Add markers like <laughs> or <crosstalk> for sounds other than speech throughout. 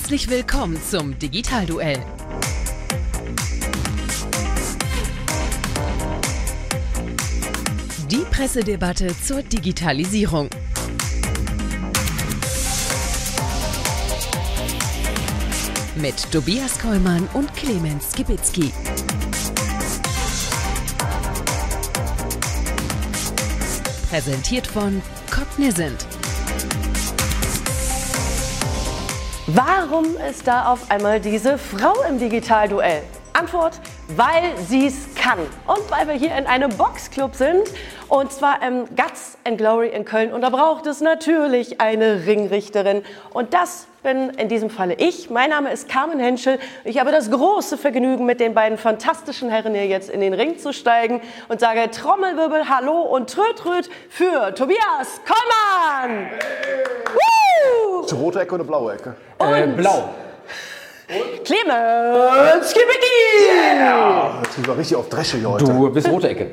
Herzlich willkommen zum Digitalduell. Die Pressedebatte zur Digitalisierung. Mit Tobias Kollmann und Clemens Skibitzky. Präsentiert von Cognizant. Warum ist da auf einmal diese Frau im Digitalduell? Antwort, weil sie es kann. Und weil wir hier in einem Boxclub sind. Und zwar im Guts and Glory in Köln. Und da braucht es natürlich eine Ringrichterin. Und das bin in diesem Falle ich. Mein Name ist Carmen Henschel. Ich habe das große Vergnügen, mit den beiden fantastischen Herren hier jetzt in den Ring zu steigen und sage Trommelwirbel, Hallo und Tröd für Tobias Kollmann. Ist rote Ecke oder blaue Ecke? Äh, blau. Clemens Kibicki. Ja, das war richtig auf Dresche hier heute. Du bist rote Ecke.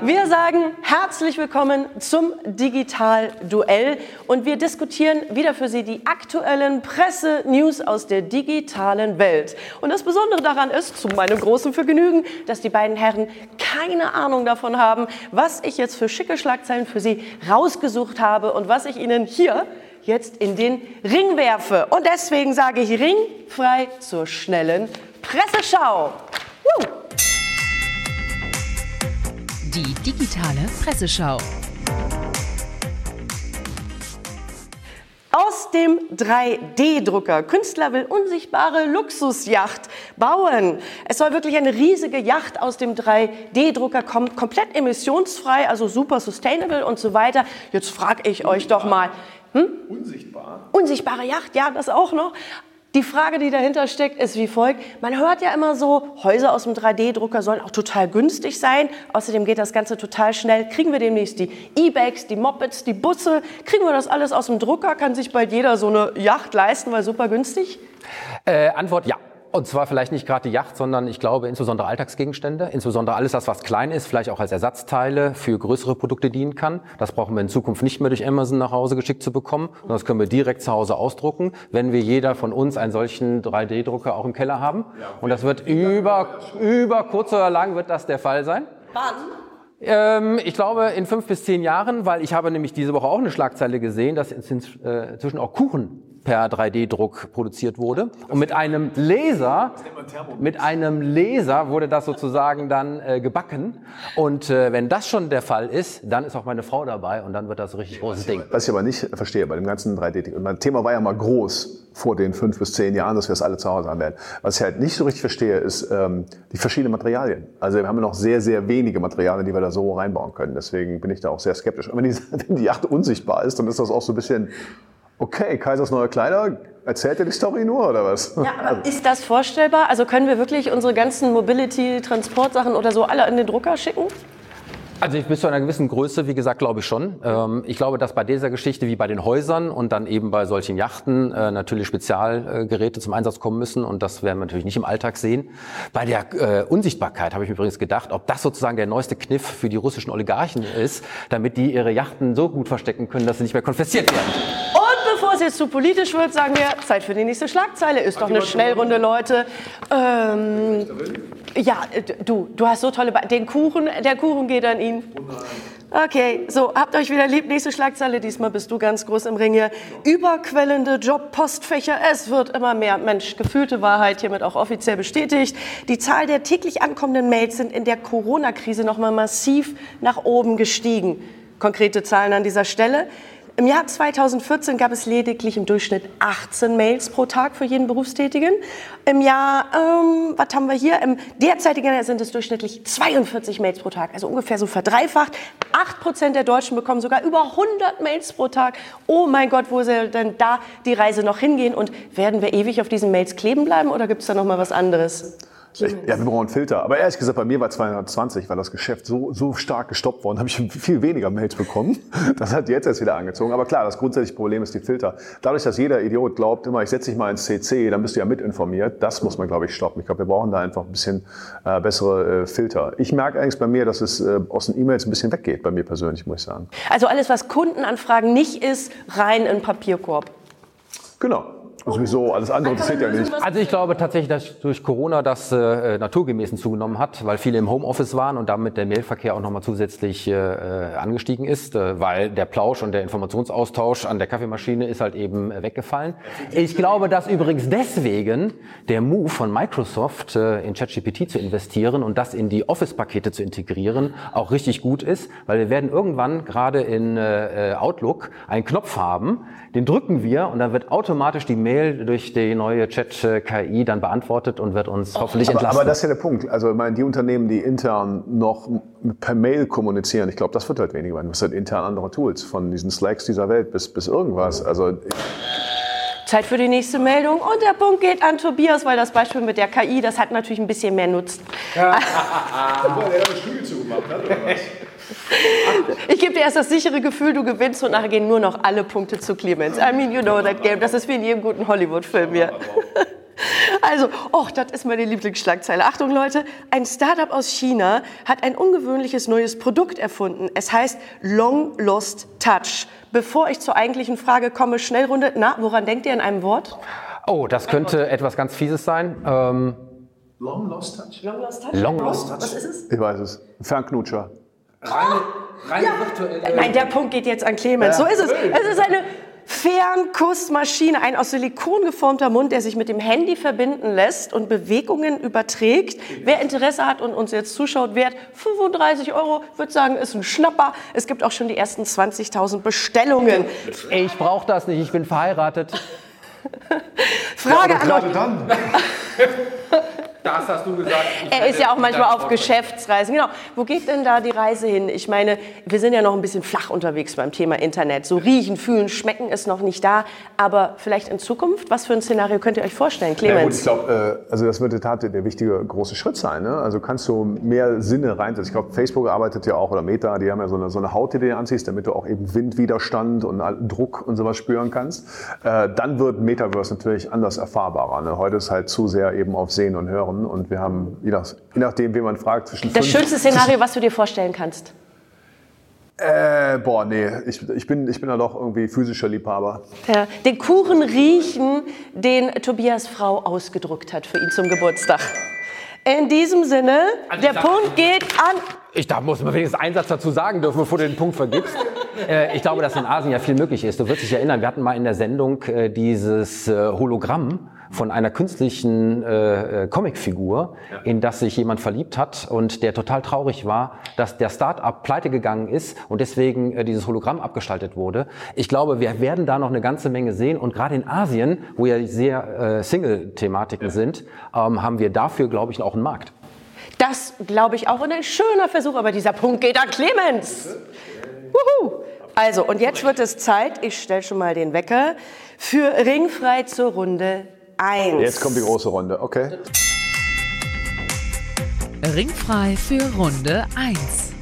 Wir sagen herzlich willkommen zum Digital-Duell und wir diskutieren wieder für Sie die aktuellen Presse-News aus der digitalen Welt. Und das Besondere daran ist, zu meinem großen Vergnügen, dass die beiden Herren keine Ahnung davon haben, was ich jetzt für schicke Schlagzeilen für Sie rausgesucht habe und was ich Ihnen hier jetzt in den Ring werfe. Und deswegen sage ich ringfrei zur schnellen Presseschau. Woo! Die digitale Presseschau. Aus dem 3D-Drucker. Künstler will unsichtbare Luxusjacht bauen. Es soll wirklich eine riesige Yacht aus dem 3D-Drucker kommen, komplett emissionsfrei, also super sustainable und so weiter. Jetzt frage ich euch doch mal, hm? Unsichtbar. Unsichtbare Yacht, ja, das auch noch. Die Frage, die dahinter steckt, ist wie folgt. Man hört ja immer so, Häuser aus dem 3D-Drucker sollen auch total günstig sein. Außerdem geht das Ganze total schnell. Kriegen wir demnächst die E-Bikes, die Mopeds, die Busse? Kriegen wir das alles aus dem Drucker? Kann sich bald jeder so eine Yacht leisten, weil super günstig? Äh, Antwort ja. Und zwar vielleicht nicht gerade die Yacht, sondern ich glaube insbesondere Alltagsgegenstände, insbesondere alles das, was klein ist, vielleicht auch als Ersatzteile für größere Produkte dienen kann. Das brauchen wir in Zukunft nicht mehr durch Amazon nach Hause geschickt zu bekommen, sondern das können wir direkt zu Hause ausdrucken, wenn wir jeder von uns einen solchen 3D-Drucker auch im Keller haben. Und das wird über, über kurz oder lang wird das der Fall sein. Wann? Ähm, ich glaube in fünf bis zehn Jahren, weil ich habe nämlich diese Woche auch eine Schlagzeile gesehen, dass inzwischen auch Kuchen per 3D-Druck produziert wurde. Und mit einem Laser, mit einem Laser wurde das sozusagen dann äh, gebacken. Und äh, wenn das schon der Fall ist, dann ist auch meine Frau dabei und dann wird das ein richtig großes Ding. Was ich aber nicht verstehe bei dem ganzen 3D-Ding. Mein Thema war ja mal groß vor den fünf bis zehn Jahren, dass wir das alle zu Hause haben werden. Was ich halt nicht so richtig verstehe, ist ähm, die verschiedenen Materialien. Also wir haben noch sehr, sehr wenige Materialien, die wir da so reinbauen können. Deswegen bin ich da auch sehr skeptisch. Und wenn die, <laughs> wenn die Yacht unsichtbar ist, dann ist das auch so ein bisschen Okay, Kaisers neue Kleider, erzählt er die Story nur oder was? Ja, aber ist das vorstellbar? Also können wir wirklich unsere ganzen Mobility-Transportsachen oder so alle in den Drucker schicken? Also bis zu einer gewissen Größe, wie gesagt, glaube ich schon. Ähm, ich glaube, dass bei dieser Geschichte wie bei den Häusern und dann eben bei solchen Yachten äh, natürlich Spezialgeräte zum Einsatz kommen müssen und das werden wir natürlich nicht im Alltag sehen. Bei der äh, Unsichtbarkeit habe ich mir übrigens gedacht, ob das sozusagen der neueste Kniff für die russischen Oligarchen ist, damit die ihre Yachten so gut verstecken können, dass sie nicht mehr konfisziert werden. Und bevor es jetzt zu politisch wird, sagen wir, Zeit für die nächste Schlagzeile. Ist doch eine Schnellrunde, Leute. Ähm, ja, äh, du, du hast so tolle... Be den Kuchen, der Kuchen geht an ihn. Okay, so, habt euch wieder lieb. Nächste Schlagzeile. Diesmal bist du ganz groß im Ring hier. Überquellende Jobpostfächer. Es wird immer mehr. Mensch, gefühlte Wahrheit hiermit auch offiziell bestätigt. Die Zahl der täglich ankommenden Mails sind in der Corona-Krise nochmal massiv nach oben gestiegen. Konkrete Zahlen an dieser Stelle. Im Jahr 2014 gab es lediglich im Durchschnitt 18 Mails pro Tag für jeden Berufstätigen. Im Jahr, ähm, was haben wir hier? Im derzeitigen Jahr sind es durchschnittlich 42 Mails pro Tag, also ungefähr so verdreifacht. 8 Prozent der Deutschen bekommen sogar über 100 Mails pro Tag. Oh mein Gott, wo soll denn da die Reise noch hingehen? Und werden wir ewig auf diesen Mails kleben bleiben oder gibt es da noch mal was anderes? Ich, ja, wir brauchen einen Filter. Aber ehrlich gesagt, bei mir war 220, weil das Geschäft so, so stark gestoppt worden, habe ich <laughs> viel weniger Mails bekommen. Das hat jetzt erst wieder angezogen. Aber klar, das grundsätzliche Problem ist die Filter. Dadurch, dass jeder Idiot glaubt, immer, ich setze dich mal ins CC, dann bist du ja mitinformiert, das muss man, glaube ich, stoppen. Ich glaube, wir brauchen da einfach ein bisschen äh, bessere äh, Filter. Ich merke eigentlich bei mir, dass es äh, aus den E-Mails ein bisschen weggeht, bei mir persönlich, muss ich sagen. Also alles, was Kundenanfragen nicht ist, rein in Papierkorb. Genau. Sowieso, alles andere interessiert ja nicht. Also ich glaube tatsächlich, dass durch Corona das äh, naturgemäßen zugenommen hat, weil viele im Homeoffice waren und damit der Mailverkehr auch nochmal zusätzlich äh, angestiegen ist, äh, weil der Plausch und der Informationsaustausch an der Kaffeemaschine ist halt eben äh, weggefallen. Ich glaube, dass übrigens deswegen der Move von Microsoft äh, in ChatGPT zu investieren und das in die Office-Pakete zu integrieren auch richtig gut ist, weil wir werden irgendwann gerade in äh, Outlook einen Knopf haben, den drücken wir und dann wird automatisch die Mail durch die neue Chat-KI dann beantwortet und wird uns hoffentlich Aber, entlasten. aber das ist ja der Punkt. Also ich meine, die Unternehmen, die intern noch per Mail kommunizieren, ich glaube, das wird halt weniger werden. Das sind intern andere Tools, von diesen Slacks dieser Welt bis, bis irgendwas. Also Zeit für die nächste Meldung. Und der Punkt geht an Tobias, weil das Beispiel mit der KI, das hat natürlich ein bisschen mehr Nutzen. <laughs> Ich gebe dir erst das sichere Gefühl, du gewinnst und nachher gehen nur noch alle Punkte zu Clemens. I mean, you know that game. Das ist wie in jedem guten Hollywood-Film hier. Also, oh, das ist meine Lieblingsschlagzeile. Achtung, Leute, ein Startup aus China hat ein ungewöhnliches neues Produkt erfunden. Es heißt Long Lost Touch. Bevor ich zur eigentlichen Frage komme, Schnellrunde. Na, woran denkt ihr in einem Wort? oh, das könnte etwas ganz Fieses sein. Ähm, Long Lost Touch? Long Lost Touch? Long Lost Was ist es? Ich weiß es. Fernknutscher. Reine, reine virtuelle... Nein, der Punkt geht jetzt an Clemens. So ist es. Es ist eine Fernkussmaschine, ein aus Silikon geformter Mund, der sich mit dem Handy verbinden lässt und Bewegungen überträgt. Wer Interesse hat und uns jetzt zuschaut, wert 35 Euro, würde sagen, ist ein Schnapper. Es gibt auch schon die ersten 20.000 Bestellungen. Ich brauche das nicht, ich bin verheiratet. <laughs> Frage an euch. dann. <laughs> Das hast du gesagt. Er ist ja auch manchmal auf Geschäftsreisen. Genau. Wo geht denn da die Reise hin? Ich meine, wir sind ja noch ein bisschen flach unterwegs beim Thema Internet. So riechen, fühlen, schmecken ist noch nicht da. Aber vielleicht in Zukunft, was für ein Szenario könnt ihr euch vorstellen, Ja, gut, Clemens? ich glaube, äh, also das wird in der Tat der wichtige große Schritt sein. Ne? Also kannst du mehr Sinne reinsetzen. Ich glaube, Facebook arbeitet ja auch oder Meta, die haben ja so eine, so eine Haut, die du dir anziehst, damit du auch eben Windwiderstand und Druck und sowas spüren kannst. Äh, dann wird Metaverse natürlich anders erfahrbarer. Ne? Heute ist halt zu sehr eben auf Sehen und Hören und wir haben, je, nach, je nachdem, wen man fragt, zwischen Das fünf- schönste Szenario, was du dir vorstellen kannst. Äh, boah, nee, ich, ich, bin, ich bin da doch irgendwie physischer Liebhaber. Ja, den Kuchen riechen, den Tobias Frau ausgedruckt hat für ihn zum Geburtstag. In diesem Sinne, der sag- Punkt geht an. Ich da muss man wenigstens einen Satz dazu sagen dürfen, bevor du den Punkt vergibst. <laughs> äh, ich glaube, dass in Asien ja viel möglich ist. Du wirst dich erinnern, wir hatten mal in der Sendung äh, dieses äh, Hologramm von einer künstlichen äh, äh, Comicfigur, in das sich jemand verliebt hat und der total traurig war, dass der Start-up pleite gegangen ist und deswegen äh, dieses Hologramm abgeschaltet wurde. Ich glaube, wir werden da noch eine ganze Menge sehen und gerade in Asien, wo ja sehr äh, Single-Thematiken sind, ähm, haben wir dafür, glaube ich, auch einen Markt. Das glaube ich auch. Und ein schöner Versuch, aber dieser Punkt geht an Clemens. Wuhu. Also, und jetzt wird es Zeit, ich stelle schon mal den Wecker, für Ringfrei zur Runde 1. Jetzt kommt die große Runde, okay? Ringfrei für Runde 1.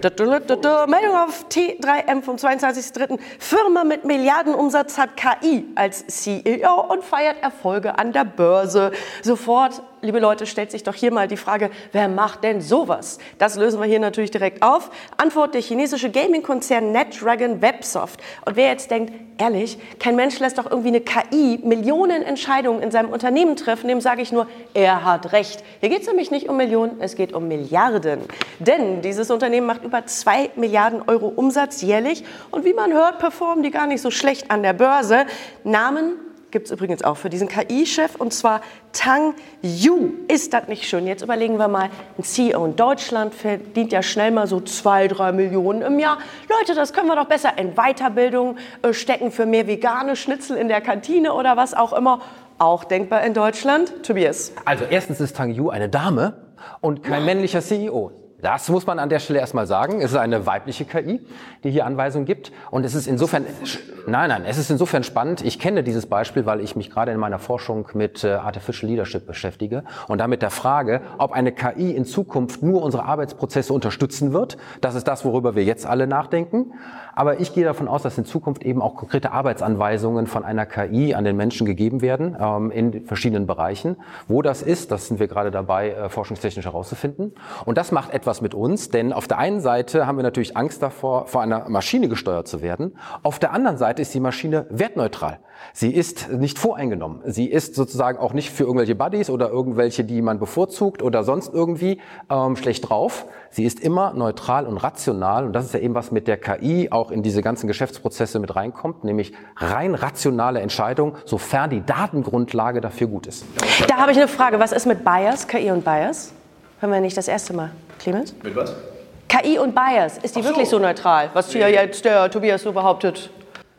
Da, da, da, da, Meldung auf T3M vom 22.03. Firma mit Milliardenumsatz hat KI als CEO und feiert Erfolge an der Börse. Sofort, liebe Leute, stellt sich doch hier mal die Frage, wer macht denn sowas? Das lösen wir hier natürlich direkt auf. Antwort der chinesische Gaming-Konzern NetDragon Websoft. Und wer jetzt denkt, ehrlich, kein Mensch lässt doch irgendwie eine KI Millionen Entscheidungen in seinem Unternehmen treffen, dem sage ich nur, er hat recht. Hier geht es nämlich nicht um Millionen, es geht um Milliarden. Denn dieses Unternehmen macht über 2 Milliarden Euro Umsatz jährlich und wie man hört, performen die gar nicht so schlecht an der Börse. Namen gibt es übrigens auch für diesen KI-Chef und zwar Tang Yu. Ist das nicht schön? Jetzt überlegen wir mal, ein CEO in Deutschland verdient ja schnell mal so zwei, drei Millionen im Jahr. Leute, das können wir doch besser in Weiterbildung äh, stecken für mehr vegane Schnitzel in der Kantine oder was auch immer. Auch denkbar in Deutschland. Tobias. Also erstens ist Tang Yu eine Dame und kein männlicher CEO. Das muss man an der Stelle erstmal sagen. Es ist eine weibliche KI, die hier Anweisungen gibt. Und es ist insofern, nein, nein, es ist insofern spannend. Ich kenne dieses Beispiel, weil ich mich gerade in meiner Forschung mit äh, Artificial Leadership beschäftige und damit der Frage, ob eine KI in Zukunft nur unsere Arbeitsprozesse unterstützen wird. Das ist das, worüber wir jetzt alle nachdenken. Aber ich gehe davon aus, dass in Zukunft eben auch konkrete Arbeitsanweisungen von einer KI an den Menschen gegeben werden, ähm, in verschiedenen Bereichen. Wo das ist, das sind wir gerade dabei, äh, forschungstechnisch herauszufinden. Und das macht etwas was mit uns, denn auf der einen Seite haben wir natürlich Angst davor, vor einer Maschine gesteuert zu werden. Auf der anderen Seite ist die Maschine wertneutral. Sie ist nicht voreingenommen. Sie ist sozusagen auch nicht für irgendwelche Buddies oder irgendwelche, die man bevorzugt oder sonst irgendwie ähm, schlecht drauf. Sie ist immer neutral und rational. Und das ist ja eben was mit der KI auch in diese ganzen Geschäftsprozesse mit reinkommt, nämlich rein rationale Entscheidung, sofern die Datengrundlage dafür gut ist. Da habe ich eine Frage. Was ist mit Bias, KI und Bias? Hören wir nicht das erste Mal. Clemens? Mit was? KI und Bias, ist die so. wirklich so neutral, was hier jetzt der Tobias so behauptet?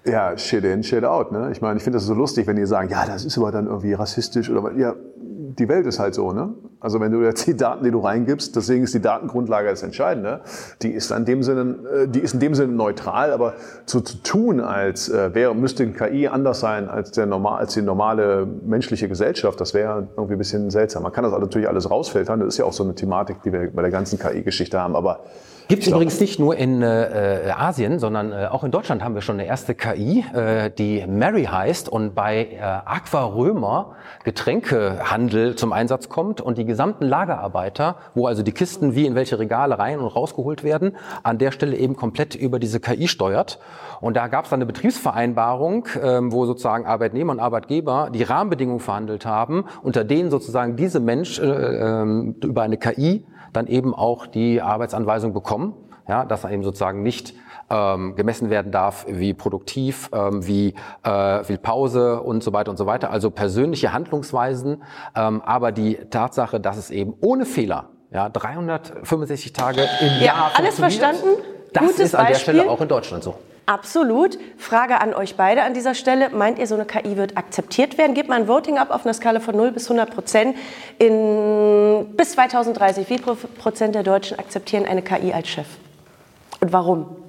Ja, shit in, shit out. Ne? Ich meine, ich finde das so lustig, wenn die sagen, ja, das ist aber dann irgendwie rassistisch oder ja, die Welt ist halt so. Ne? Also wenn du jetzt die Daten, die du reingibst, deswegen ist die Datengrundlage das Entscheidende. Die ist in dem Sinne, äh, die ist in dem Sinne neutral, aber zu, zu tun, als äh, wäre müsste KI anders sein als der normal, als die normale menschliche Gesellschaft, das wäre irgendwie ein bisschen seltsam. Man kann das natürlich alles rausfiltern. Das ist ja auch so eine Thematik, die wir bei der ganzen KI-Geschichte haben. Aber Gibt es übrigens nicht nur in äh, Asien, sondern äh, auch in Deutschland haben wir schon eine erste KI, äh, die Mary heißt und bei äh, Aqua Römer Getränkehandel zum Einsatz kommt und die gesamten Lagerarbeiter, wo also die Kisten wie in welche Regale rein und rausgeholt werden, an der Stelle eben komplett über diese KI steuert. Und da gab es dann eine Betriebsvereinbarung, ähm, wo sozusagen Arbeitnehmer und Arbeitgeber die Rahmenbedingungen verhandelt haben, unter denen sozusagen diese Mensch äh, äh, über eine KI dann eben auch die Arbeitsanweisung bekommen, ja, dass er eben sozusagen nicht ähm, gemessen werden darf, wie produktiv, ähm, wie äh, viel Pause und so weiter und so weiter. Also persönliche Handlungsweisen, ähm, aber die Tatsache, dass es eben ohne Fehler, ja, 365 Tage im Ja, Jahr alles verstanden? Das Gutes ist an der Beispiel. Stelle auch in Deutschland so. Absolut. Frage an euch beide an dieser Stelle. Meint ihr, so eine KI wird akzeptiert werden? Gebt mal ein Voting ab auf einer Skala von 0 bis 100 Prozent. In, bis 2030, wie viel Prozent der Deutschen akzeptieren eine KI als Chef? Und warum?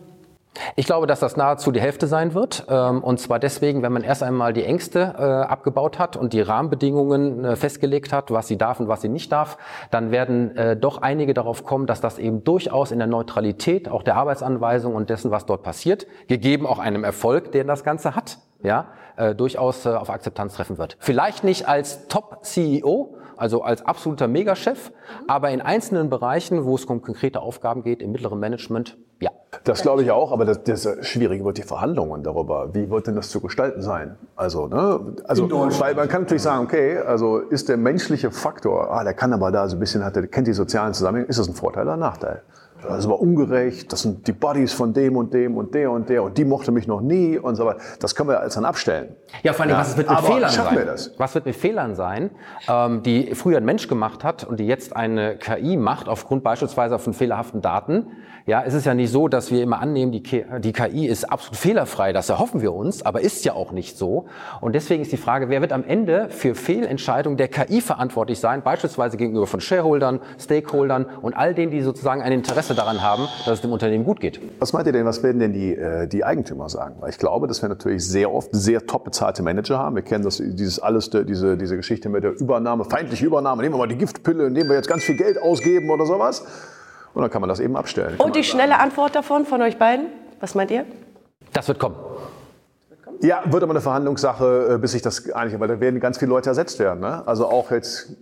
Ich glaube, dass das nahezu die Hälfte sein wird. ähm, Und zwar deswegen, wenn man erst einmal die Ängste äh, abgebaut hat und die Rahmenbedingungen äh, festgelegt hat, was sie darf und was sie nicht darf, dann werden äh, doch einige darauf kommen, dass das eben durchaus in der Neutralität auch der Arbeitsanweisung und dessen, was dort passiert, gegeben auch einem Erfolg, den das Ganze hat, ja, durchaus auf Akzeptanz treffen wird. Vielleicht nicht als Top-CEO, also als absoluter Megachef, aber in einzelnen Bereichen, wo es um konkrete Aufgaben geht, im mittleren Management, ja. Das glaube ich auch, aber das, das Schwierige wird die Verhandlungen darüber. Wie wird denn das zu gestalten sein? Also, ne, also weil man kann natürlich sagen, okay, also ist der menschliche Faktor, ah, der kann aber da so ein bisschen, hat, der kennt die sozialen Zusammenhänge, ist das ein Vorteil oder ein Nachteil? Das ist aber ungerecht, das sind die Buddies von dem und dem und der und der und die mochte mich noch nie und so weiter. Das können wir als dann abstellen. Ja, vor allem, Ja, was wird mit Fehlern sein? wir das? Was wird mit Fehlern sein, ähm, die früher ein Mensch gemacht hat und die jetzt eine KI macht, aufgrund beispielsweise von fehlerhaften Daten? Ja, es ist ja nicht so, dass wir immer annehmen, die, Ki- die KI ist absolut fehlerfrei. Das erhoffen wir uns, aber ist ja auch nicht so. Und deswegen ist die Frage, wer wird am Ende für Fehlentscheidungen der KI verantwortlich sein, beispielsweise gegenüber von Shareholdern, Stakeholdern und all denen, die sozusagen ein Interesse daran haben, dass es dem Unternehmen gut geht. Was meint ihr denn, was werden denn die, äh, die Eigentümer sagen? Weil ich glaube, dass wir natürlich sehr oft sehr top bezahlte Manager haben. Wir kennen das, dieses alles, diese, diese Geschichte mit der Übernahme, feindliche Übernahme. Nehmen wir mal die Giftpille, nehmen wir jetzt ganz viel Geld ausgeben oder sowas. Und dann kann man das eben abstellen. Und die schnelle Antwort davon von euch beiden? Was meint ihr? Das wird kommen. Ja, wird aber eine Verhandlungssache, äh, bis sich das einig, weil da werden ganz viele Leute ersetzt werden. Ne? Also auch jetzt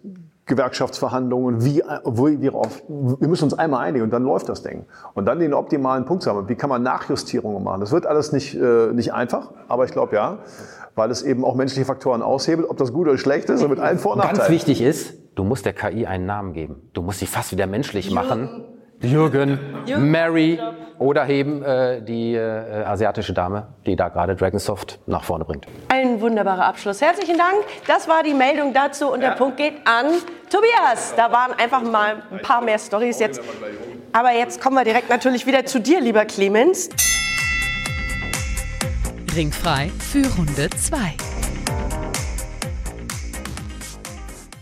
Gewerkschaftsverhandlungen, wie, wie, wie auf, wir müssen uns einmal einigen und dann läuft das Ding. Und dann den optimalen Punkt zu haben. Wie kann man Nachjustierungen machen? Das wird alles nicht, äh, nicht einfach, aber ich glaube ja, weil es eben auch menschliche Faktoren aushebelt, ob das gut oder schlecht ist und mit allen Vor- und Ganz Nachteilen. wichtig ist, du musst der KI einen Namen geben. Du musst sie fast wieder menschlich machen. Jürgen, Mary oder eben äh, die äh, asiatische Dame, die da gerade Dragonsoft nach vorne bringt. Ein wunderbarer Abschluss. Herzlichen Dank. Das war die Meldung dazu und der Punkt geht an Tobias. Da waren einfach mal ein paar mehr Stories jetzt. Aber jetzt kommen wir direkt natürlich wieder zu dir, lieber Clemens. Ringfrei für Runde 2.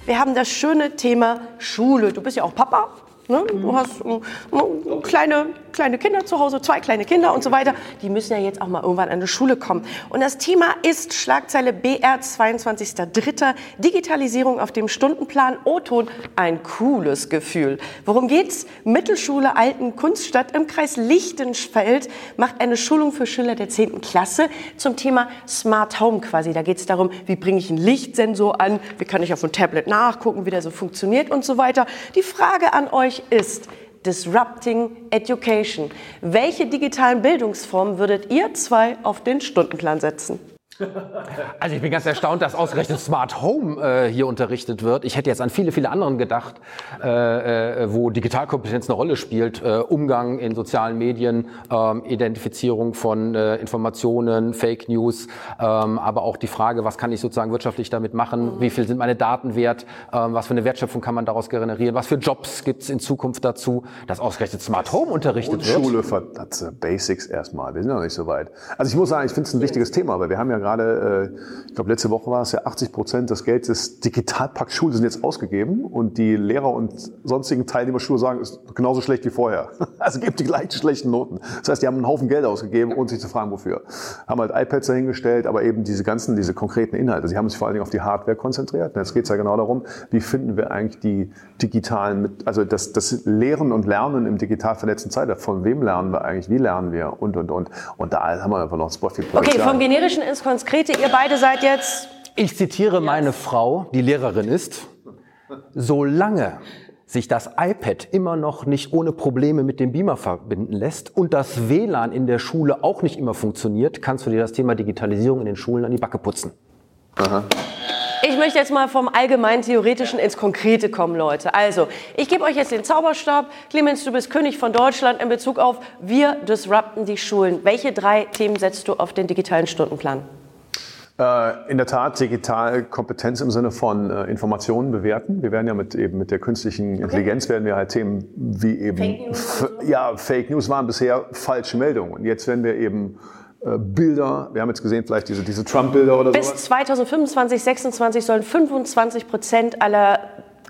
Wir haben das schöne Thema Schule. Du bist ja auch Papa. Ne? Du hast äh, äh, kleine, kleine Kinder zu Hause, zwei kleine Kinder und so weiter. Die müssen ja jetzt auch mal irgendwann an die Schule kommen. Und das Thema ist Schlagzeile BR 22.03. Digitalisierung auf dem Stundenplan O-Ton. Ein cooles Gefühl. Worum geht's? Mittelschule Alten Kunststadt im Kreis Lichtenfeld macht eine Schulung für Schüler der 10. Klasse zum Thema Smart Home quasi. Da geht es darum, wie bringe ich einen Lichtsensor an, wie kann ich auf dem Tablet nachgucken, wie der so funktioniert und so weiter. Die Frage an euch ist, Disrupting Education. Welche digitalen Bildungsformen würdet ihr zwei auf den Stundenplan setzen? Also ich bin ganz erstaunt, dass ausgerechnet Smart Home äh, hier unterrichtet wird. Ich hätte jetzt an viele, viele anderen gedacht, äh, äh, wo Digitalkompetenz eine Rolle spielt. Äh, Umgang in sozialen Medien, ähm, Identifizierung von äh, Informationen, Fake News, ähm, aber auch die Frage, was kann ich sozusagen wirtschaftlich damit machen? Wie viel sind meine Daten wert? Ähm, was für eine Wertschöpfung kann man daraus generieren? Was für Jobs gibt es in Zukunft dazu, dass ausgerechnet Smart Home unterrichtet Und wird? Schule, Basics erstmal. Wir sind noch nicht so weit. Also ich muss sagen, ich finde es ein wichtiges Thema, weil wir haben ja gerade, äh, ich glaube letzte Woche war es ja 80 Prozent des Geldes des Digitalpakt Schule sind jetzt ausgegeben und die Lehrer und sonstigen Teilnehmer Schule sagen, ist genauso schlecht wie vorher. <laughs> Also gibt die gleichen schlechten Noten. Das heißt, die haben einen Haufen Geld ausgegeben, ohne sich zu fragen, wofür. Haben halt iPads dahingestellt, aber eben diese ganzen, diese konkreten Inhalte. Sie haben sich vor allen Dingen auf die Hardware konzentriert. Jetzt geht es ja genau darum, wie finden wir eigentlich die digitalen, also das, das Lehren und Lernen im digital vernetzten Zeitalter. Von wem lernen wir eigentlich? Wie lernen wir? Und, und, und. Und da haben wir einfach noch super viel Okay, Potenzial. vom Generischen ins Konkrete. Ihr beide seid jetzt Ich zitiere meine Frau, die Lehrerin ist. Solange sich das iPad immer noch nicht ohne Probleme mit dem Beamer verbinden lässt und das WLAN in der Schule auch nicht immer funktioniert, kannst du dir das Thema Digitalisierung in den Schulen an die Backe putzen. Ich möchte jetzt mal vom allgemein Theoretischen ins Konkrete kommen, Leute. Also, ich gebe euch jetzt den Zauberstab. Clemens, du bist König von Deutschland in Bezug auf wir disrupten die Schulen. Welche drei Themen setzt du auf den digitalen Stundenplan? Äh, in der Tat digital Kompetenz im Sinne von äh, Informationen bewerten. Wir werden ja mit eben mit der künstlichen Intelligenz werden wir halt Themen wie eben Fake News ja Fake News waren bisher falsche Meldungen. Und jetzt werden wir eben äh, Bilder. Wir haben jetzt gesehen vielleicht diese diese Trump-Bilder oder Bis sowas. 2025, 26 sollen 25 Prozent aller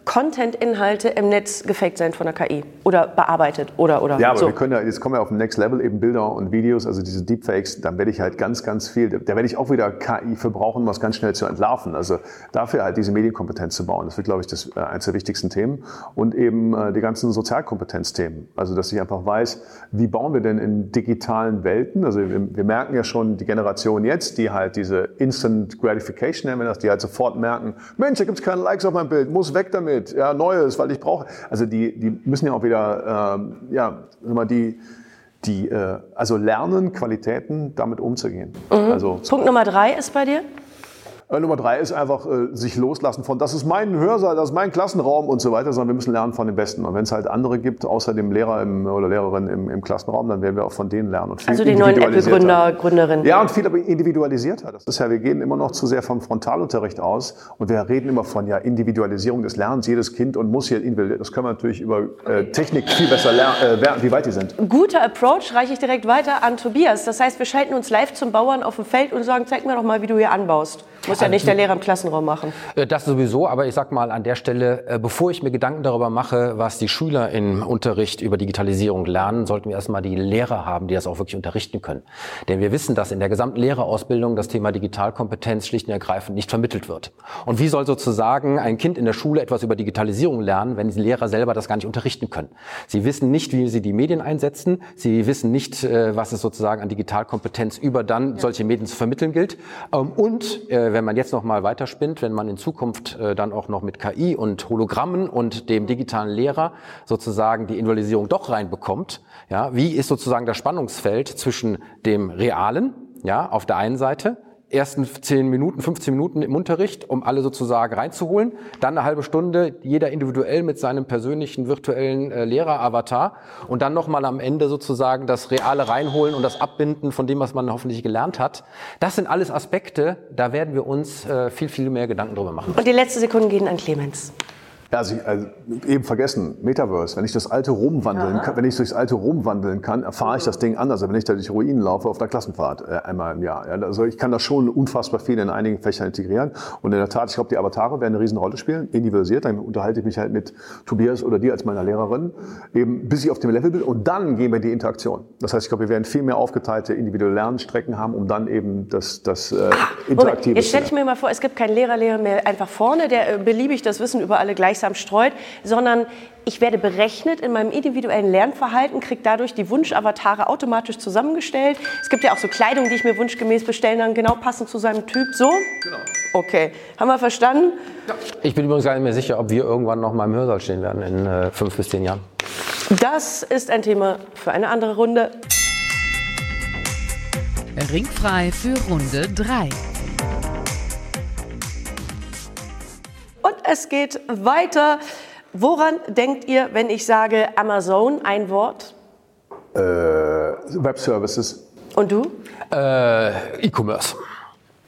Content-Inhalte im Netz gefaked sein von der KI oder bearbeitet oder oder Ja, aber so. wir können ja, jetzt kommen wir auf den Next Level, eben Bilder und Videos, also diese Deepfakes, dann werde ich halt ganz, ganz viel, da werde ich auch wieder KI für brauchen, um das ganz schnell zu entlarven. Also dafür halt diese Medienkompetenz zu bauen. Das wird, glaube ich, das, äh, eines der wichtigsten Themen. Und eben äh, die ganzen Sozialkompetenzthemen. Also, dass ich einfach weiß, wie bauen wir denn in digitalen Welten? Also wir, wir merken ja schon die Generation jetzt, die halt diese Instant Gratification nennen wir das, die halt sofort merken, Mensch, da gibt's keine Likes auf meinem Bild, muss weg damit, ja, Neues, weil ich brauche. Also die, die müssen ja auch wieder, ähm, ja, mal, die, die, äh, also lernen, Qualitäten damit umzugehen. Also Punkt Nummer drei ist bei dir? Äh, Nummer drei ist einfach äh, sich loslassen von, das ist mein Hörsaal, das ist mein Klassenraum und so weiter, sondern wir müssen lernen von den Besten. Und wenn es halt andere gibt, außer dem Lehrer im, oder Lehrerin im, im Klassenraum, dann werden wir auch von denen lernen. Und viel Also die neuen. Apple-Gründer, Gründerinnen. Ja, und viel aber individualisierter. Das ist ja, wir gehen immer noch zu sehr vom Frontalunterricht aus und wir reden immer von ja, Individualisierung des Lernens. Jedes Kind und muss hier individuell. Das können wir natürlich über äh, Technik viel besser lernen, äh, wie weit die sind. Guter Approach reiche ich direkt weiter an Tobias. Das heißt, wir schalten uns live zum Bauern auf dem Feld und sagen, zeig mir doch mal, wie du hier anbaust. Muss ja nicht der Lehrer im Klassenraum machen. Äh, Das sowieso, aber ich sag mal an der Stelle, äh, bevor ich mir Gedanken darüber mache, was die Schüler im Unterricht über Digitalisierung lernen, sollten wir erstmal die Lehrer haben, die das auch wirklich unterrichten können. Denn wir wissen, dass in der gesamten Lehrerausbildung das Thema Digitalkompetenz schlicht und ergreifend nicht vermittelt wird. Und wie soll sozusagen ein Kind in der Schule etwas über Digitalisierung lernen, wenn die Lehrer selber das gar nicht unterrichten können? Sie wissen nicht, wie sie die Medien einsetzen. Sie wissen nicht, äh, was es sozusagen an Digitalkompetenz über dann solche Medien zu vermitteln gilt. Ähm, Und wenn man jetzt noch mal weiterspinnt, wenn man in Zukunft äh, dann auch noch mit KI und Hologrammen und dem digitalen Lehrer sozusagen die Individualisierung doch reinbekommt, ja, wie ist sozusagen das Spannungsfeld zwischen dem Realen, ja, auf der einen Seite, ersten 10 Minuten, 15 Minuten im Unterricht, um alle sozusagen reinzuholen, dann eine halbe Stunde, jeder individuell mit seinem persönlichen virtuellen äh, Lehrer-Avatar und dann nochmal am Ende sozusagen das Reale reinholen und das Abbinden von dem, was man hoffentlich gelernt hat. Das sind alles Aspekte, da werden wir uns äh, viel, viel mehr Gedanken drüber machen. Und die letzten Sekunden gehen an Clemens. Ja, also, also eben vergessen, Metaverse. Wenn ich das alte Rom wandeln kann, wenn ich durchs alte Rom wandeln kann, erfahre ich das Ding anders, als wenn ich da durch Ruinen laufe auf der Klassenfahrt äh, einmal im Jahr. Ja, also ich kann das schon unfassbar viel in einigen Fächern integrieren. Und in der Tat, ich glaube, die Avatare werden eine Riesenrolle spielen, individualisiert. Dann unterhalte ich mich halt mit Tobias oder dir als meiner Lehrerin, eben bis ich auf dem Level bin. Und dann gehen wir in die Interaktion. Das heißt, ich glaube, wir werden viel mehr aufgeteilte individuelle Lernstrecken haben, um dann eben das, das äh, Moment, Interaktive jetzt zu stelle ich mir mal vor, es gibt keinen Lehrer, Lehrer mehr einfach vorne, der äh, beliebig das Wissen über alle gleichsam streut, sondern ich werde berechnet in meinem individuellen Lernverhalten, kriege dadurch die Wunschavatare automatisch zusammengestellt. Es gibt ja auch so Kleidung, die ich mir wunschgemäß bestellen kann, genau passend zu seinem Typ. So? Genau. Okay, haben wir verstanden? Ich bin übrigens gar nicht mehr sicher, ob wir irgendwann noch mal im Hörsaal stehen werden in äh, fünf bis zehn Jahren. Das ist ein Thema für eine andere Runde. Ringfrei für Runde 3. Und es geht weiter. Woran denkt ihr, wenn ich sage Amazon, ein Wort? Äh, Web Services. Und du? Äh, E-Commerce.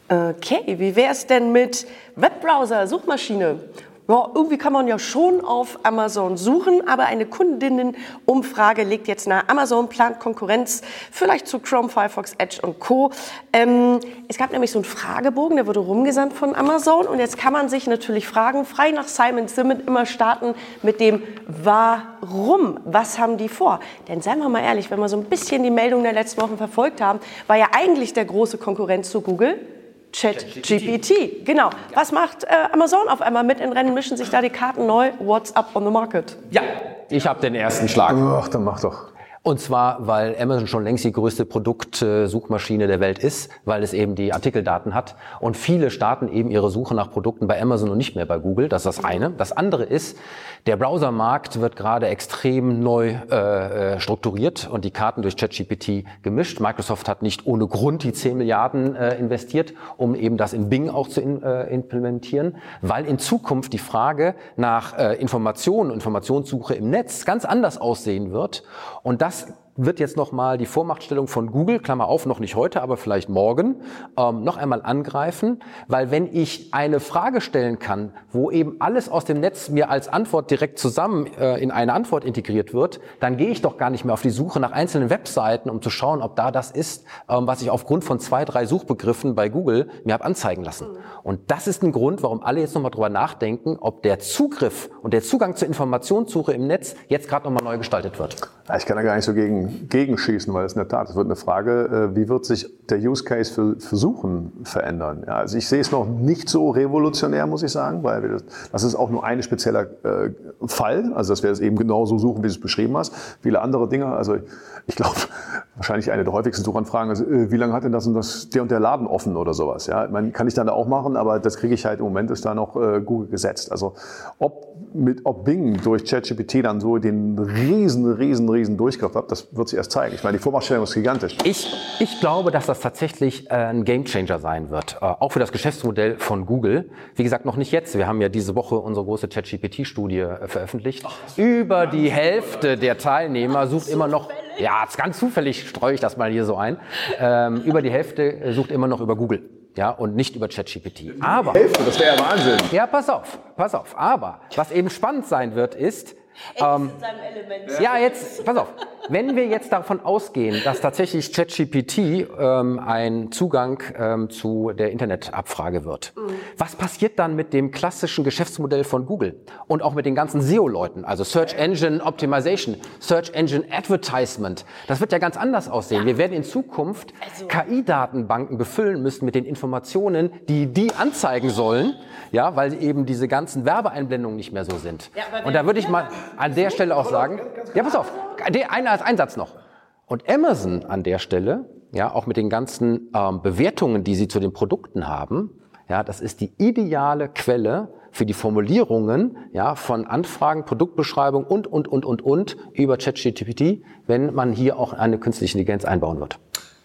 Okay, wie wäre es denn mit Webbrowser, Suchmaschine? Ja, irgendwie kann man ja schon auf Amazon suchen, aber eine Kundinnenumfrage legt jetzt nahe, Amazon plant Konkurrenz vielleicht zu Chrome, Firefox, Edge und Co. Ähm, es gab nämlich so einen Fragebogen, der wurde rumgesandt von Amazon und jetzt kann man sich natürlich fragen, frei nach Simon Simmons immer starten mit dem Warum? Was haben die vor? Denn seien wir mal ehrlich, wenn wir so ein bisschen die Meldungen der letzten Wochen verfolgt haben, war ja eigentlich der große Konkurrent zu Google ChatGPT. Genau. Was macht äh, Amazon auf einmal mit in Rennen? Mischen sich da die Karten neu? What's up on the market? Ja, ich habe den ersten Schlag. Ach, dann mach doch. Und zwar, weil Amazon schon längst die größte Produktsuchmaschine der Welt ist, weil es eben die Artikeldaten hat. Und viele starten eben ihre Suche nach Produkten bei Amazon und nicht mehr bei Google. Das ist das eine. Das andere ist, der Browsermarkt wird gerade extrem neu äh, äh strukturiert und die Karten durch ChatGPT gemischt. Microsoft hat nicht ohne Grund die 10 Milliarden äh, investiert, um eben das in Bing auch zu in, äh, implementieren, weil in Zukunft die Frage nach äh, Informationen, Informationssuche im Netz ganz anders aussehen wird. Und das ます。Wird jetzt nochmal die Vormachtstellung von Google, Klammer auf, noch nicht heute, aber vielleicht morgen, ähm, noch einmal angreifen, weil wenn ich eine Frage stellen kann, wo eben alles aus dem Netz mir als Antwort direkt zusammen äh, in eine Antwort integriert wird, dann gehe ich doch gar nicht mehr auf die Suche nach einzelnen Webseiten, um zu schauen, ob da das ist, ähm, was ich aufgrund von zwei, drei Suchbegriffen bei Google mir habe anzeigen lassen. Und das ist ein Grund, warum alle jetzt nochmal drüber nachdenken, ob der Zugriff und der Zugang zur Informationssuche im Netz jetzt gerade nochmal neu gestaltet wird. Ich kann da gar nicht so gegen, gegenschießen, weil es in der Tat, es wird eine Frage, äh, wie wird sich der Use Case für, für Suchen verändern? Ja, also ich sehe es noch nicht so revolutionär, muss ich sagen, weil das, das ist auch nur ein spezieller äh, Fall, also dass wir es eben genauso suchen, wie du es beschrieben hast. Viele andere Dinge, also ich, glaube, wahrscheinlich eine der häufigsten Suchanfragen ist, äh, wie lange hat denn das und das, der und der Laden offen oder sowas? Ja, man kann ich dann auch machen, aber das kriege ich halt im Moment ist da noch Google gesetzt. Also ob mit, ob Bing durch ChatGPT dann so den riesen, riesen, riesen Durchgriff hat, das wird sich erst zeigen. Ich meine, die Vormachtstellung ist gigantisch. Ich, ich glaube, dass das tatsächlich äh, ein Gamechanger sein wird, äh, auch für das Geschäftsmodell von Google. Wie gesagt, noch nicht jetzt. Wir haben ja diese Woche unsere große ChatGPT-Studie äh, veröffentlicht. Ach, Über die Hälfte der Teilnehmer sucht immer noch ja, ganz zufällig streue ich das mal hier so ein. Ähm, über die Hälfte sucht immer noch über Google ja, und nicht über ChatGPT. Aber Hälfte, das wäre ja Wahnsinn. Ja, pass auf, pass auf. Aber was eben spannend sein wird, ist, ähm, ja, jetzt, pass auf. Wenn wir jetzt davon ausgehen, dass tatsächlich ChatGPT ähm, ein Zugang ähm, zu der Internetabfrage wird, mhm. was passiert dann mit dem klassischen Geschäftsmodell von Google und auch mit den ganzen SEO-Leuten, also Search Engine Optimization, Search Engine Advertisement? Das wird ja ganz anders aussehen. Ja. Wir werden in Zukunft also. KI-Datenbanken befüllen müssen mit den Informationen, die die anzeigen sollen, ja, weil eben diese ganzen Werbeeinblendungen nicht mehr so sind. Ja, und da würde ich mal an der Stelle auch sagen, ja, pass auf, einer als Einsatz noch. Und Amazon an der Stelle, ja, auch mit den ganzen ähm, Bewertungen, die sie zu den Produkten haben, ja, das ist die ideale Quelle für die Formulierungen ja, von Anfragen, Produktbeschreibung und, und, und, und, und über ChatGPT, wenn man hier auch eine künstliche Intelligenz einbauen wird.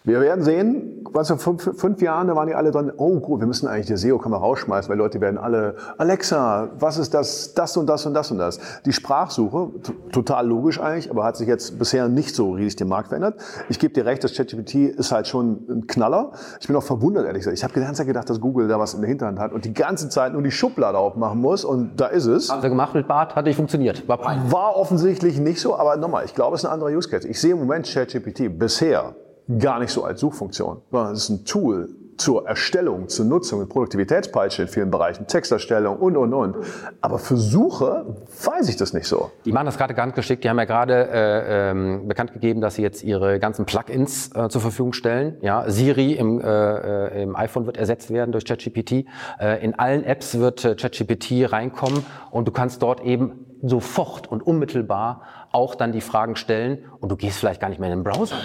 Wir werden sehen, was in fünf, fünf Jahren, da waren die alle dran, oh gut, wir müssen eigentlich die SEO-Kammer rausschmeißen, weil Leute werden alle, Alexa, was ist das, das und das und das und das. Die Sprachsuche, total logisch eigentlich, aber hat sich jetzt bisher nicht so riesig den Markt verändert. Ich gebe dir recht, das ChatGPT ist halt schon ein Knaller. Ich bin auch verwundert, ehrlich gesagt. Ich habe die ganze Zeit gedacht, dass Google da was in der Hinterhand hat und die ganze Zeit nur die Schublade aufmachen muss und da ist es. Haben sie gemacht mit Bart, hat nicht funktioniert. War, war offensichtlich nicht so, aber nochmal, ich glaube, es ist ein anderer Use Case. Ich sehe im Moment ChatGPT bisher gar nicht so als Suchfunktion, sondern es ist ein Tool zur Erstellung, zur Nutzung Produktivitätspeitsche in vielen Bereichen, Texterstellung und, und, und. Aber für Suche weiß ich das nicht so. Die machen das gerade ganz geschickt. Die haben ja gerade äh, ähm, bekannt gegeben, dass sie jetzt ihre ganzen Plugins äh, zur Verfügung stellen. Ja, Siri im, äh, äh im iPhone wird ersetzt werden durch ChatGPT. Äh, in allen Apps wird äh, ChatGPT reinkommen und du kannst dort eben sofort und unmittelbar auch dann die Fragen stellen und du gehst vielleicht gar nicht mehr in den Browser.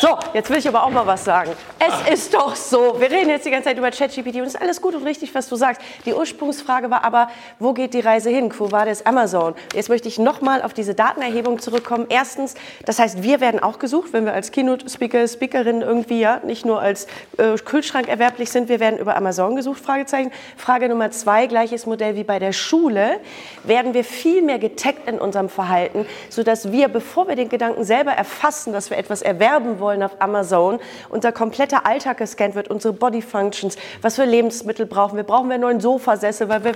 So, jetzt will ich aber auch mal was sagen. Es ist doch so, wir reden jetzt die ganze Zeit über ChatGPT und es ist alles gut und richtig, was du sagst. Die Ursprungsfrage war aber, wo geht die Reise hin? Quo vadis Amazon? Jetzt möchte ich nochmal auf diese Datenerhebung zurückkommen. Erstens, das heißt, wir werden auch gesucht, wenn wir als Keynote-Speaker, Speakerin irgendwie, ja, nicht nur als äh, Kühlschrank erwerblich sind, wir werden über Amazon gesucht, Fragezeichen. Frage Nummer zwei, gleiches Modell wie bei der Schule, werden wir viel mehr getaggt in unserem Verhalten, sodass wir, bevor wir den Gedanken selber erfassen, dass wir etwas erwerben wollen, auf Amazon, unser kompletter Alltag gescannt wird, unsere Body Functions, was für Lebensmittel brauchen wir, brauchen wir einen neuen Sofasessel, weil wir,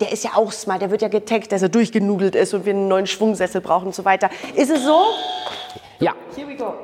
der ist ja auch smart, der wird ja getaggt, dass er durchgenudelt ist und wir einen neuen Schwungsessel brauchen und so weiter. Ist es so? Ja.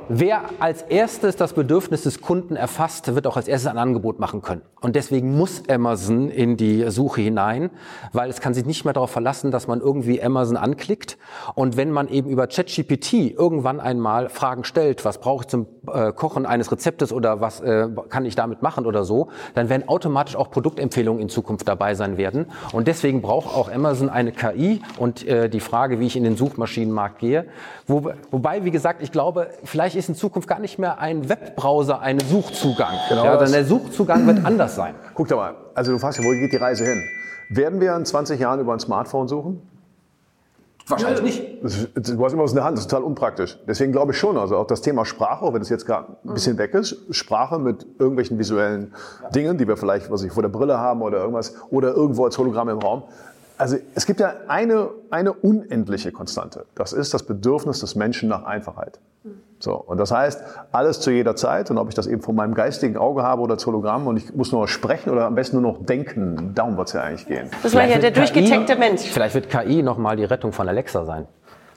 Wer als erstes das Bedürfnis des Kunden erfasst, wird auch als erstes ein Angebot machen können. Und deswegen muss Amazon in die Suche hinein, weil es kann sich nicht mehr darauf verlassen, dass man irgendwie Amazon anklickt. Und wenn man eben über ChatGPT irgendwann einmal Fragen stellt, was brauche ich zum äh, Kochen eines Rezeptes oder was äh, kann ich damit machen oder so, dann werden automatisch auch Produktempfehlungen in Zukunft dabei sein werden. Und deswegen braucht auch Amazon eine KI und äh, die Frage, wie ich in den Suchmaschinenmarkt gehe. Wo, wobei, wie gesagt, ich glaube, vielleicht ist in Zukunft gar nicht mehr ein Webbrowser ein Suchzugang. Genau ja, denn der Suchzugang wird anders sein. Guck doch mal, also du fragst ja, wo geht die Reise hin? Werden wir in 20 Jahren über ein Smartphone suchen? Wahrscheinlich nicht. Du hast immer was in der Hand, das ist total unpraktisch. Deswegen glaube ich schon, also auch das Thema Sprache, auch wenn es jetzt gerade ein bisschen weg ist, Sprache mit irgendwelchen visuellen Dingen, die wir vielleicht, was ich vor der Brille haben oder irgendwas, oder irgendwo als Hologramm im Raum, also es gibt ja eine, eine unendliche Konstante. Das ist das Bedürfnis des Menschen nach Einfachheit. So, und das heißt, alles zu jeder Zeit, und ob ich das eben von meinem geistigen Auge habe oder als Hologramm, und ich muss nur noch sprechen oder am besten nur noch denken, darum wird es ja eigentlich gehen. Das war ja der durchgetankte Mensch. Vielleicht wird KI nochmal die Rettung von Alexa sein.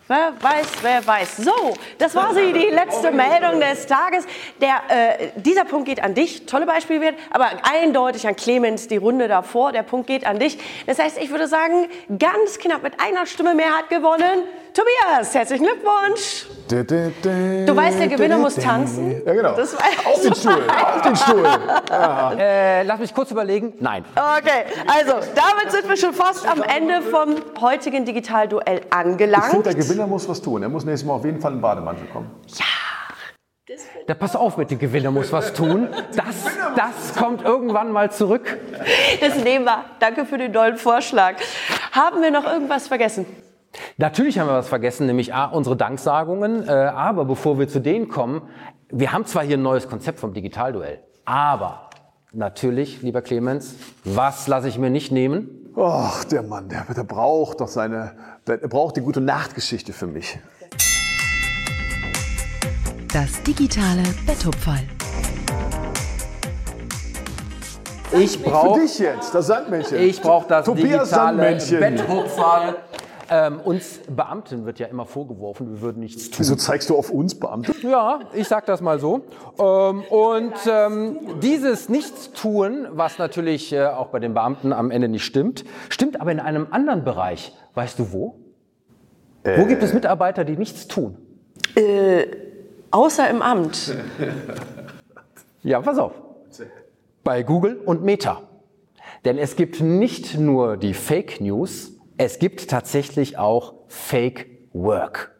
Wer weiß, wer weiß. So, das war sie, die letzte Meldung des Tages. Der, äh, dieser Punkt geht an dich. Tolle Beispiele wird, aber eindeutig an Clemens die Runde davor. Der Punkt geht an dich. Das heißt, ich würde sagen, ganz knapp mit einer Stimme mehr hat gewonnen. Tobias, herzlichen Glückwunsch. Du weißt, der Gewinner muss tanzen. Ja, genau. Das auf den Stuhl, auf den Stuhl. Ja. Äh, lass mich kurz überlegen. Nein. Okay, also damit sind wir schon fast am Ende vom heutigen Digitalduell angelangt. Ich finde, der Gewinner muss was tun. Er muss nächstes Mal auf jeden Fall einen Bademantel kommen. Ja. Da pass auf mit dem Gewinner muss was tun. Das, das kommt irgendwann mal zurück. Das nehmen wir. Danke für den tollen Vorschlag. Haben wir noch irgendwas vergessen? Natürlich haben wir was vergessen, nämlich A, unsere Danksagungen. Äh, aber bevor wir zu denen kommen, wir haben zwar hier ein neues Konzept vom Digitalduell, aber natürlich, lieber Clemens, was lasse ich mir nicht nehmen? Ach, der Mann, der, der braucht doch seine, der braucht die gute Nachtgeschichte für mich. Das digitale Betthupferl. Ich brauche für dich jetzt, das Sandmännchen. Ich brauche das Tobias digitale Sandmännchen. Betthupferl. Ähm, uns Beamten wird ja immer vorgeworfen, wir würden nichts tun. Wieso zeigst du auf uns Beamte? Ja, ich sag das mal so. Ähm, und ähm, dieses Nichtstun, was natürlich äh, auch bei den Beamten am Ende nicht stimmt, stimmt aber in einem anderen Bereich. Weißt du wo? Wo gibt es Mitarbeiter, die nichts tun? Äh, außer im Amt. Ja, pass auf. Bei Google und Meta. Denn es gibt nicht nur die Fake News, es gibt tatsächlich auch Fake Work.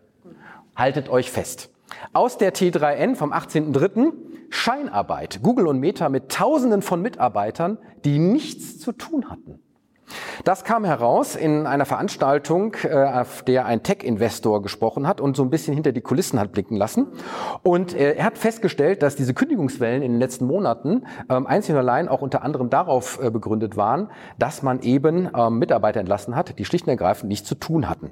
Haltet euch fest. Aus der T3N vom 18.03. Scheinarbeit. Google und Meta mit Tausenden von Mitarbeitern, die nichts zu tun hatten. Das kam heraus in einer Veranstaltung, äh, auf der ein Tech-Investor gesprochen hat und so ein bisschen hinter die Kulissen hat blicken lassen. Und äh, er hat festgestellt, dass diese Kündigungswellen in den letzten Monaten ähm, einzig und allein auch unter anderem darauf äh, begründet waren, dass man eben ähm, Mitarbeiter entlassen hat, die schlicht und ergreifend nichts zu tun hatten.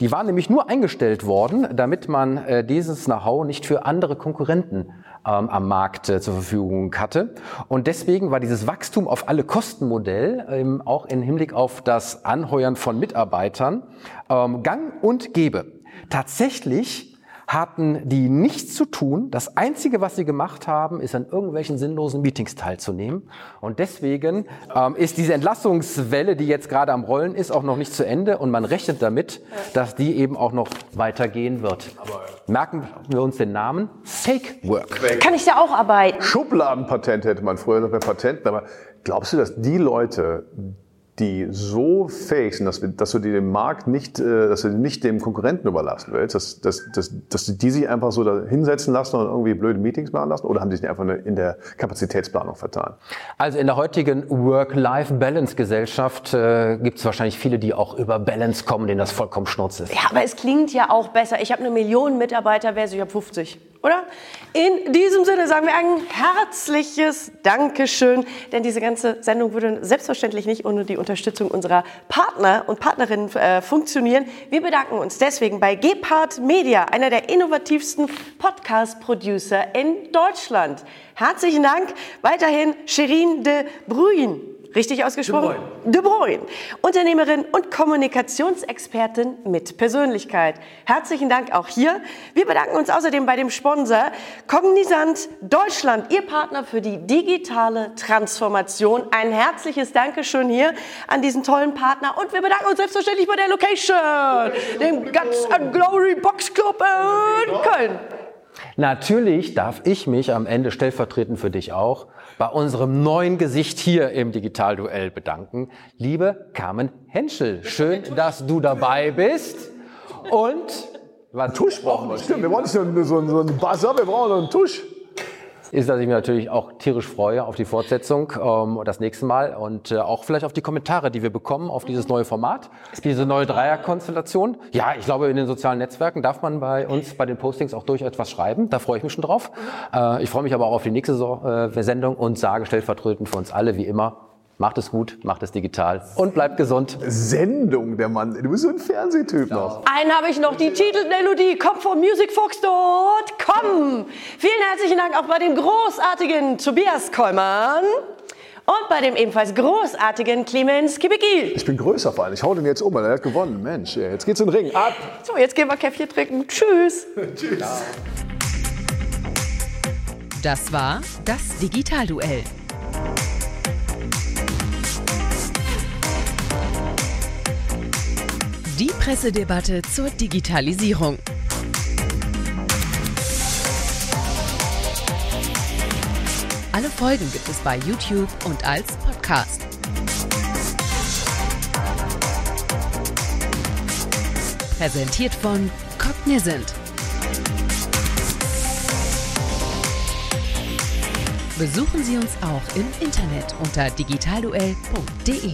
Die waren nämlich nur eingestellt worden, damit man dieses Know-how nicht für andere Konkurrenten ähm, am Markt äh, zur Verfügung hatte. Und deswegen war dieses Wachstum auf alle Kostenmodell ähm, auch im Hinblick auf das Anheuern von Mitarbeitern ähm, gang und gäbe. Tatsächlich hatten die nichts zu tun. Das Einzige, was sie gemacht haben, ist an irgendwelchen sinnlosen Meetings teilzunehmen. Und deswegen ähm, ist diese Entlassungswelle, die jetzt gerade am Rollen ist, auch noch nicht zu Ende. Und man rechnet damit, dass die eben auch noch weitergehen wird. Merken wir uns den Namen Fake Work. Kann ich da auch arbeiten? Schubladenpatent hätte man früher noch bei Patenten, aber glaubst du, dass die Leute, die so fähig sind, dass, wir, dass du dir den Markt nicht, äh, dass du den nicht dem Konkurrenten überlassen willst, dass, dass, dass, dass die sich einfach so da hinsetzen lassen und irgendwie blöde Meetings machen lassen oder haben die sich einfach in der Kapazitätsplanung vertan? Also in der heutigen Work-Life-Balance-Gesellschaft äh, gibt es wahrscheinlich viele, die auch über Balance kommen, denen das vollkommen schnurz ist. Ja, aber es klingt ja auch besser. Ich habe eine Million Mitarbeiter versus ich habe 50 oder? In diesem Sinne sagen wir ein herzliches Dankeschön, denn diese ganze Sendung würde selbstverständlich nicht ohne die Unterstützung unserer Partner und Partnerinnen äh, funktionieren. Wir bedanken uns deswegen bei Gepard Media, einer der innovativsten Podcast-Producer in Deutschland. Herzlichen Dank. Weiterhin Sherin de Bruyne. Richtig ausgesprochen? De Bruyne. Unternehmerin und Kommunikationsexpertin mit Persönlichkeit. Herzlichen Dank auch hier. Wir bedanken uns außerdem bei dem Sponsor Cognizant Deutschland, Ihr Partner für die digitale Transformation. Ein herzliches Dankeschön hier an diesen tollen Partner. Und wir bedanken uns selbstverständlich bei der Location, dem Guts and Glory Box Club in Köln. Natürlich darf ich mich am Ende stellvertretend für dich auch bei unserem neuen Gesicht hier im Digitalduell bedanken. Liebe Carmen Henschel, schön, dass du dabei bist. Und was Tusch brauchen wir. Stimmt, wir wollen nicht so, so, so einen Buzzer, wir brauchen so einen Tusch ist, dass ich mich natürlich auch tierisch freue auf die Fortsetzung ähm, das nächste Mal und äh, auch vielleicht auf die Kommentare, die wir bekommen auf dieses neue Format, diese neue Dreierkonstellation. Ja, ich glaube, in den sozialen Netzwerken darf man bei uns bei den Postings auch durch etwas schreiben. Da freue ich mich schon drauf. Äh, ich freue mich aber auch auf die nächste äh, Sendung und sage stellvertretend für uns alle wie immer Macht es gut, macht es digital und bleibt gesund. Sendung, der Mann. Du bist so ein Fernsehtyp noch. Einen habe ich noch, die Titelmelodie kommt vom Music Foxtrot. Komm! Vielen herzlichen Dank auch bei dem großartigen Tobias Kollmann. Und bei dem ebenfalls großartigen Clemens Kibicki. Ich bin größer vor allem. Ich hau den jetzt um, weil er hat gewonnen. Mensch, jetzt geht's in den Ring. Ab! So, jetzt gehen wir Käffchen trinken. Tschüss. <laughs> Tschüss. Das war das Digitalduell. Die Pressedebatte zur Digitalisierung. Alle Folgen gibt es bei YouTube und als Podcast. Präsentiert von Cognizant. Besuchen Sie uns auch im Internet unter digitalduell.de.